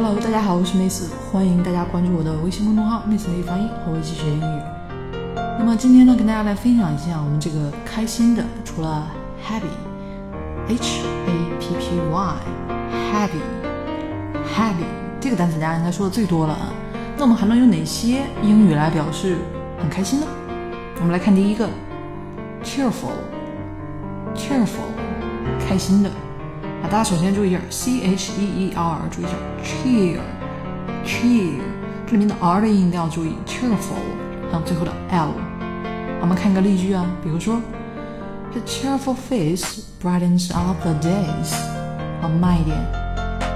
Hello，大家好，我是 Miss，欢迎大家关注我的微信公众号 Miss 美语发音和我一起学英语。那么今天呢，跟大家来分享一下我们这个开心的，除了 happy，h a p p y，happy，happy 这个单词大家应该说的最多了啊。那我们还能用哪些英语来表示很开心呢？我们来看第一个，cheerful，cheerful，开心的。啊，大家首先注意一下，c h e e r，注意一下，cheer，cheer，这里面的 r 的音一定要注意，cheerful，然后最后的 l。我们看一个例句啊，比如说，His cheerful face brightens up the days。啊，慢一点，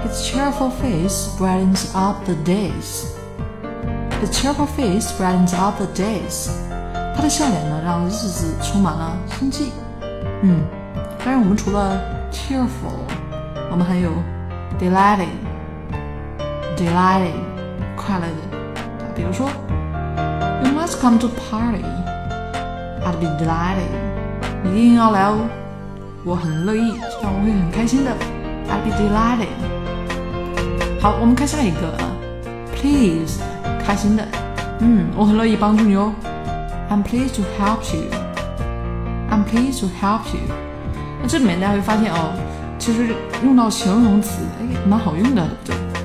His cheerful face brightens up the days。His cheerful face brightens up the days。他的笑脸呢，让日子充满了生气。嗯，当然我们除了 cheerful， 我们还有 delighted，delighted，快乐的。比如说，You must come to party，I'd be delighted，一定要来哦，我很乐意，这样我会很开心的，I'd be delighted。好，我们看下一个，please，开心的，嗯，我很乐意帮助你哦，I'm pleased to help you，I'm pleased to help you。那这里面大家会发现哦， 其实用到形容词，哎，蛮好用的，对不对？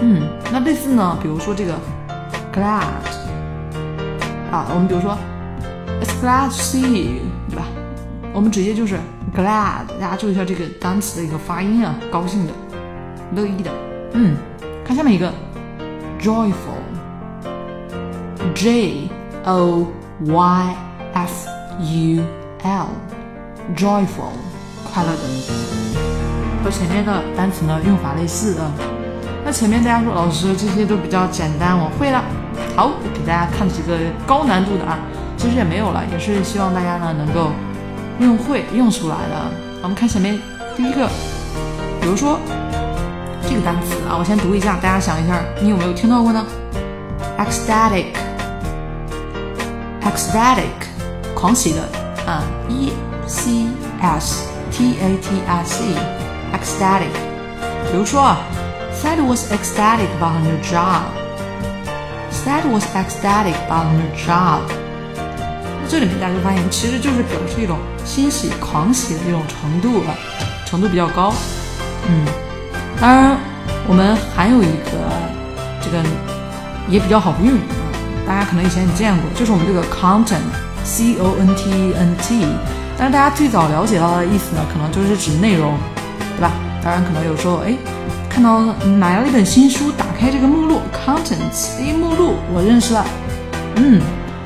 嗯，那类似呢，比如说这个 glad，啊，我们比如说 It's glad to see you，对吧？我们直接就是 glad，大家注意一下这个单词的一个发音啊，高兴的，乐意的。嗯，看下面一个 joyful，J O Y F U L，joyful，快乐的。和前面的单词呢用法类似啊。那前面大家说老师这些都比较简单，我会了。好，给大家看几个高难度的啊，其实也没有了，也是希望大家呢能够用会用出来的。我们看前面第一个，比如说这个单词啊，我先读一下，大家想一下，你有没有听到过呢？ecstatic，ecstatic，狂喜的啊，e c s t a t i c，ecstatic。比如说啊。Said was ecstatic about her new job. Said was ecstatic about her new job. 那这里面大家就发现，其实就是表示一种欣喜、狂喜的这种程度了，程度比较高。嗯，当然我们还有一个这个也比较好用啊，大家可能以前也见过，就是我们这个 content，c o n t e n t。但是大家最早了解到的意思呢，可能就是指内容，对吧？当然可能有时候哎。看到买了一本新书，打开这个目录，contents，哎，目录我认识了，嗯，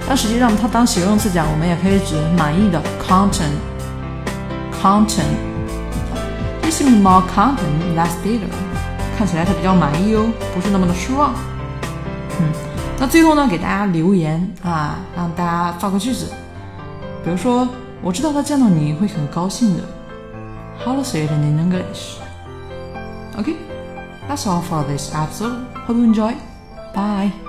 但实际上它当形容词讲，我们也可以指满意的 content，content。He seemed more content last bitter，看起来他比较满意哦，不是那么的失望。嗯，那最后呢，给大家留言啊，让大家造个句子，比如说，我知道他见到你会很高兴的。How to say it in English？OK。That's all for this episode. Hope you enjoy. Bye.